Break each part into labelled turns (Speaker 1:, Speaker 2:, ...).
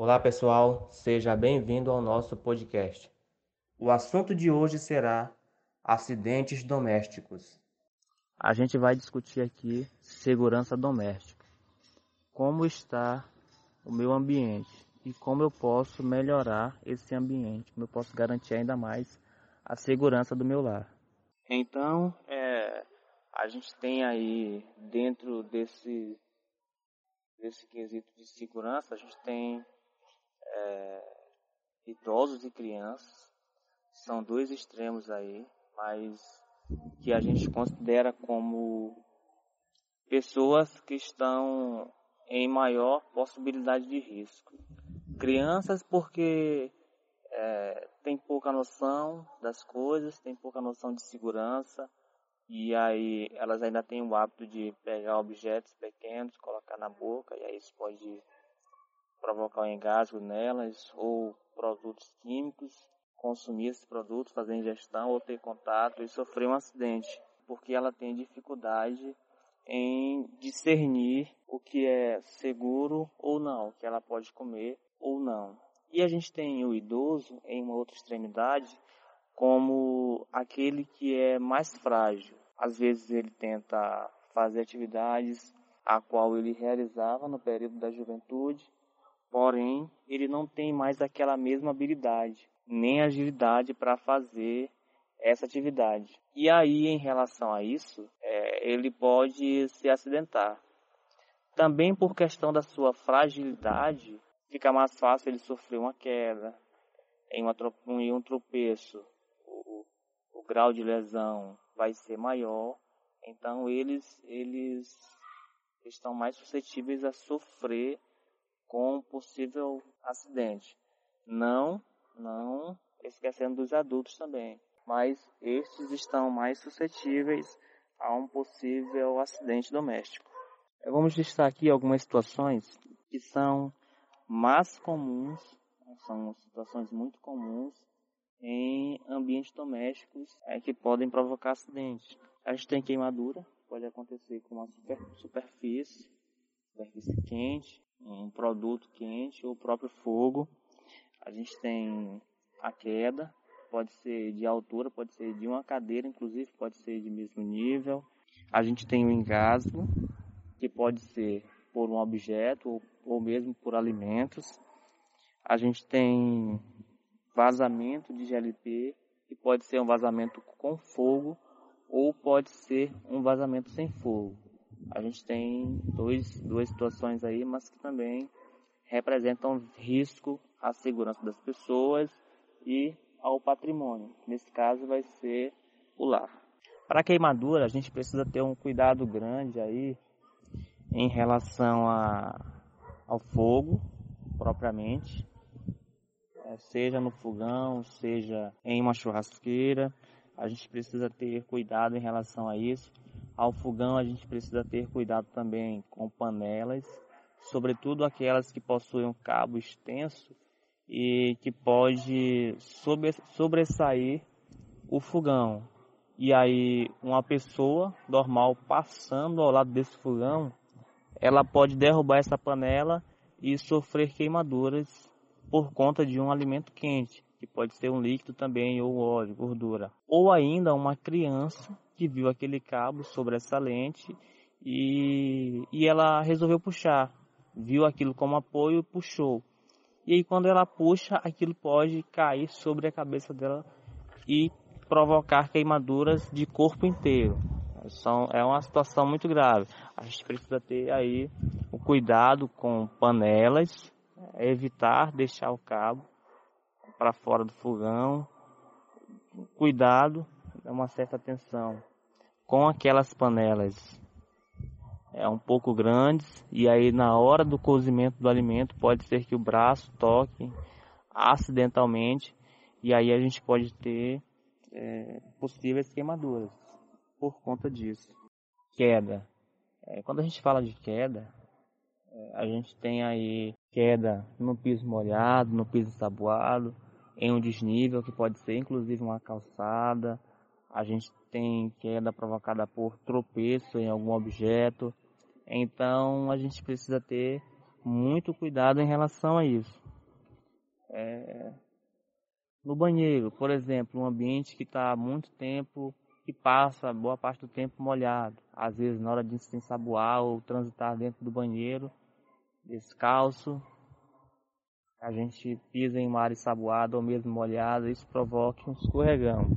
Speaker 1: Olá pessoal, seja bem-vindo ao nosso podcast. O assunto de hoje será acidentes domésticos.
Speaker 2: A gente vai discutir aqui segurança doméstica. Como está o meu ambiente e como eu posso melhorar esse ambiente, como eu posso garantir ainda mais a segurança do meu lar. Então, é, a gente tem aí dentro desse desse quesito de segurança, a gente tem é, idosos e crianças, são dois extremos aí, mas que a gente considera como pessoas que estão em maior possibilidade de risco. Crianças porque é, tem pouca noção das coisas, tem pouca noção de segurança, e aí elas ainda têm o hábito de pegar objetos pequenos, colocar na boca, e aí isso pode provocar um engasgo nelas, ou produtos químicos, consumir esses produtos, fazer ingestão ou ter contato e sofrer um acidente, porque ela tem dificuldade em discernir o que é seguro ou não, que ela pode comer ou não. E a gente tem o idoso em uma outra extremidade como aquele que é mais frágil. Às vezes ele tenta fazer atividades a qual ele realizava no período da juventude, porém ele não tem mais aquela mesma habilidade, nem agilidade para fazer essa atividade. E aí, em relação a isso, é, ele pode se acidentar. Também por questão da sua fragilidade, fica mais fácil ele sofrer uma queda, em, uma, em um tropeço, o, o grau de lesão vai ser maior, então eles, eles estão mais suscetíveis a sofrer com possível acidente. Não, não esquecendo dos adultos também, mas estes estão mais suscetíveis a um possível acidente doméstico. Vamos listar aqui algumas situações que são mais comuns, são situações muito comuns em ambientes domésticos é, que podem provocar acidentes. A gente tem queimadura, pode acontecer com uma super, superfície, superfície quente, um produto quente ou o próprio fogo. A gente tem a queda, pode ser de altura, pode ser de uma cadeira, inclusive pode ser de mesmo nível. A gente tem o engasgo, que pode ser por um objeto ou, ou mesmo por alimentos. A gente tem vazamento de GLP, que pode ser um vazamento com fogo ou pode ser um vazamento sem fogo. A gente tem dois, duas situações aí, mas que também representam risco à segurança das pessoas e ao patrimônio. Nesse caso vai ser o lar. Para queimadura, a gente precisa ter um cuidado grande aí em relação a, ao fogo propriamente, é, seja no fogão, seja em uma churrasqueira. A gente precisa ter cuidado em relação a isso. Ao fogão, a gente precisa ter cuidado também com panelas, sobretudo aquelas que possuem um cabo extenso e que pode sobressair o fogão. E aí, uma pessoa normal passando ao lado desse fogão, ela pode derrubar essa panela e sofrer queimaduras por conta de um alimento quente, que pode ser um líquido também, ou óleo, gordura. Ou ainda uma criança que viu aquele cabo sobressalente e, e ela resolveu puxar. Viu aquilo como apoio e puxou. E aí quando ela puxa, aquilo pode cair sobre a cabeça dela e provocar queimaduras de corpo inteiro. São, é uma situação muito grave. A gente precisa ter aí o cuidado com panelas, evitar deixar o cabo para fora do fogão. Cuidado, uma certa atenção com aquelas panelas é um pouco grandes e aí na hora do cozimento do alimento pode ser que o braço toque acidentalmente e aí a gente pode ter é, possíveis queimaduras por conta disso. Queda. É, quando a gente fala de queda, é, a gente tem aí queda no piso molhado, no piso ensaboado, em um desnível que pode ser inclusive uma calçada. A gente tem queda provocada por tropeço em algum objeto. Então a gente precisa ter muito cuidado em relação a isso. É, no banheiro, por exemplo, um ambiente que está muito tempo, que passa boa parte do tempo molhado. Às vezes na hora de se ensaboar ou transitar dentro do banheiro, descalço, a gente pisa em uma área ensaboada ou mesmo molhada, isso provoca um escorregão.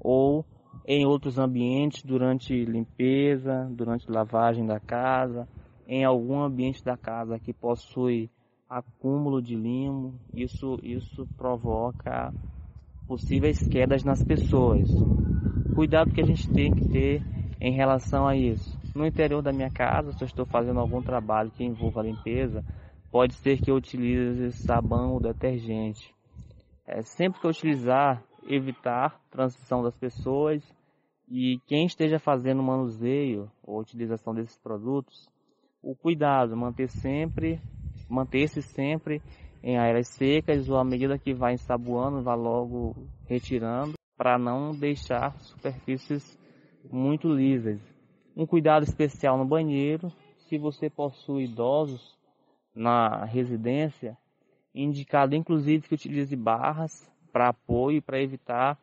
Speaker 2: Ou em outros ambientes, durante limpeza, durante lavagem da casa, em algum ambiente da casa que possui acúmulo de limo, isso, isso provoca possíveis quedas nas pessoas. Cuidado que a gente tem que ter em relação a isso. No interior da minha casa, se eu estou fazendo algum trabalho que envolva limpeza, pode ser que eu utilize sabão ou detergente. É, sempre que eu utilizar, evitar transição das pessoas e quem esteja fazendo manuseio ou utilização desses produtos, o cuidado, manter sempre, manter-se sempre em áreas secas ou à medida que vai ensaboando, vá logo retirando para não deixar superfícies muito lisas. Um cuidado especial no banheiro, se você possui idosos na residência, indicado inclusive que utilize barras para apoio para evitar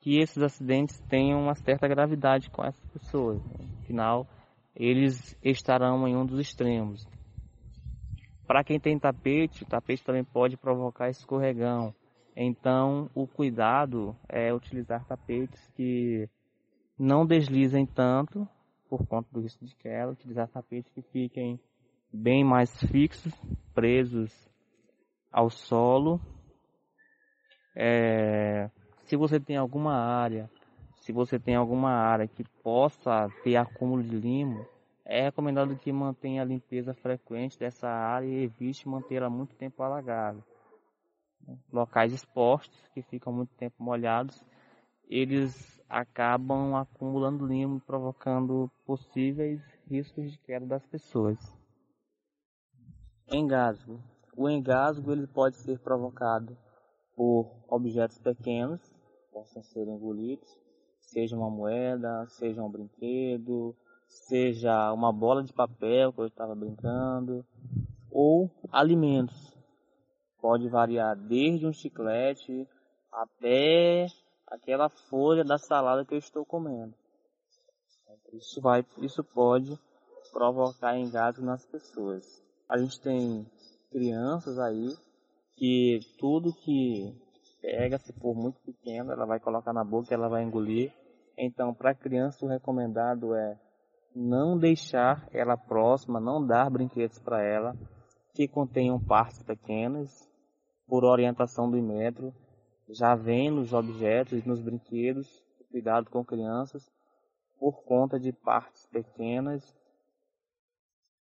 Speaker 2: que esses acidentes tenham uma certa gravidade com essas pessoas. Afinal, eles estarão em um dos extremos. Para quem tem tapete, o tapete também pode provocar escorregão. Então, o cuidado é utilizar tapetes que não deslizem tanto por conta do risco de queda, utilizar tapetes que fiquem bem mais fixos, presos ao solo. É, se você tem alguma área, se você tem alguma área que possa ter acúmulo de limo, é recomendado que mantenha a limpeza frequente dessa área e evite mantê-la muito tempo alagada. Locais expostos que ficam muito tempo molhados, eles acabam acumulando limo, provocando possíveis riscos de queda das pessoas. Engasgo. O engasgo ele pode ser provocado por objetos pequenos possam ser engolidos, seja uma moeda, seja um brinquedo, seja uma bola de papel que eu estava brincando, ou alimentos. Pode variar desde um chiclete até aquela folha da salada que eu estou comendo. Isso vai, isso pode provocar engasgo nas pessoas. A gente tem crianças aí que tudo que pega, se for muito pequeno, ela vai colocar na boca e ela vai engolir. Então, para criança, o recomendado é não deixar ela próxima, não dar brinquedos para ela que contenham partes pequenas, por orientação do metro. Já vem nos objetos nos brinquedos, cuidado com crianças, por conta de partes pequenas.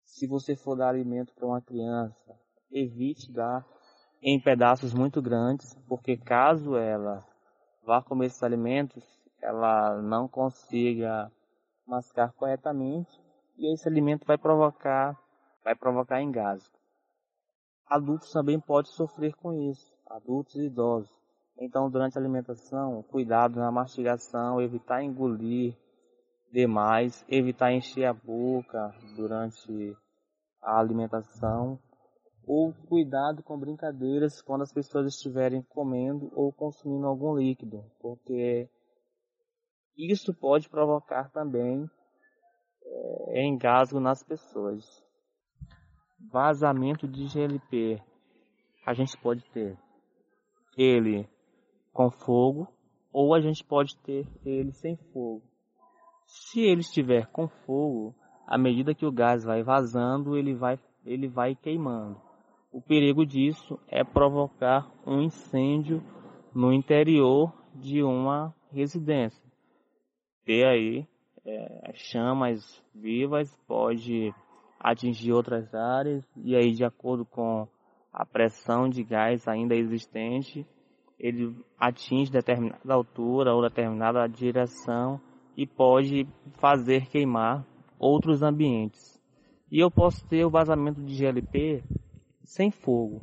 Speaker 2: Se você for dar alimento para uma criança, evite dar em pedaços muito grandes, porque caso ela vá comer esses alimentos, ela não consiga mascar corretamente e esse alimento vai provocar vai provocar engasgo. Adultos também podem sofrer com isso, adultos e idosos. Então, durante a alimentação, cuidado na mastigação, evitar engolir demais, evitar encher a boca durante a alimentação ou cuidado com brincadeiras quando as pessoas estiverem comendo ou consumindo algum líquido, porque isso pode provocar também é, engasgo nas pessoas. Vazamento de GLP. A gente pode ter ele com fogo ou a gente pode ter ele sem fogo. Se ele estiver com fogo, à medida que o gás vai vazando, ele vai, ele vai queimando. O perigo disso é provocar um incêndio no interior de uma residência. Ter aí é, chamas vivas pode atingir outras áreas e aí de acordo com a pressão de gás ainda existente, ele atinge determinada altura ou determinada direção e pode fazer queimar outros ambientes. E eu posso ter o vazamento de GLP sem fogo.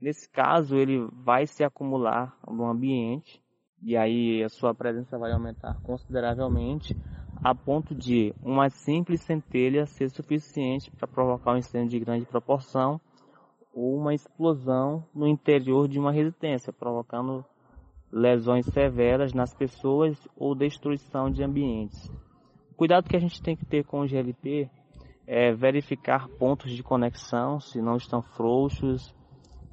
Speaker 2: Nesse caso, ele vai se acumular no ambiente e aí a sua presença vai aumentar consideravelmente a ponto de uma simples centelha ser suficiente para provocar um incêndio de grande proporção ou uma explosão no interior de uma residência, provocando lesões severas nas pessoas ou destruição de ambientes. O cuidado que a gente tem que ter com o GLP é verificar pontos de conexão, se não estão frouxos,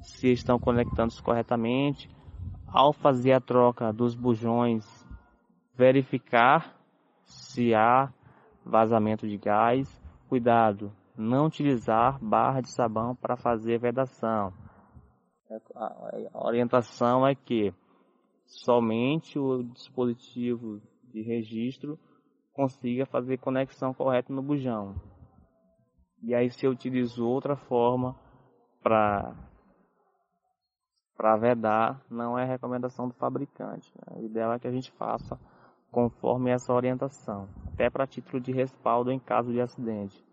Speaker 2: se estão conectando-se corretamente. Ao fazer a troca dos bujões, verificar se há vazamento de gás. Cuidado, não utilizar barra de sabão para fazer vedação. A orientação é que somente o dispositivo de registro consiga fazer conexão correta no bujão. E aí se eu utilizo outra forma para para vedar, não é recomendação do fabricante. Né? O ideal é que a gente faça conforme essa orientação, até para título de respaldo em caso de acidente.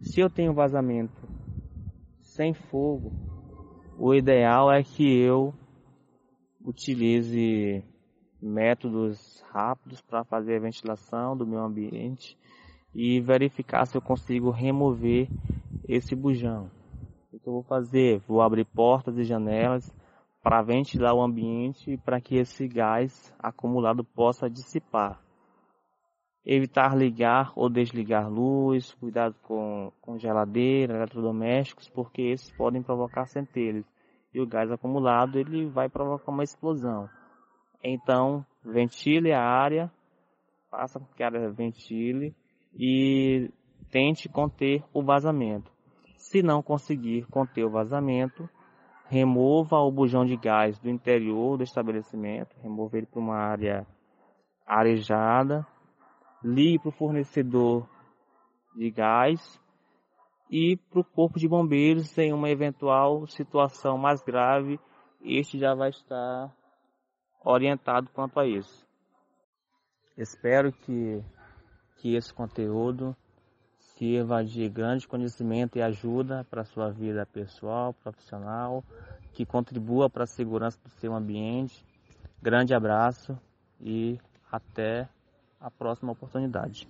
Speaker 2: Se eu tenho vazamento sem fogo, o ideal é que eu utilize métodos rápidos para fazer a ventilação do meu ambiente e verificar se eu consigo remover esse bujão. O que eu vou fazer? Vou abrir portas e janelas para ventilar o ambiente para que esse gás acumulado possa dissipar. Evitar ligar ou desligar luz, cuidado com, com geladeira, eletrodomésticos, porque esses podem provocar centelhas. E o gás acumulado ele vai provocar uma explosão. Então, ventile a área, faça com que a área ventile e tente conter o vazamento. Se não conseguir conter o vazamento, remova o bujão de gás do interior do estabelecimento, remova ele para uma área arejada, ligue para o fornecedor de gás e para o corpo de bombeiros em uma eventual situação mais grave, este já vai estar orientado quanto a isso. Espero que, que esse conteúdo sirva de grande conhecimento e ajuda para a sua vida pessoal, profissional, que contribua para a segurança do seu ambiente. Grande abraço e até a próxima oportunidade.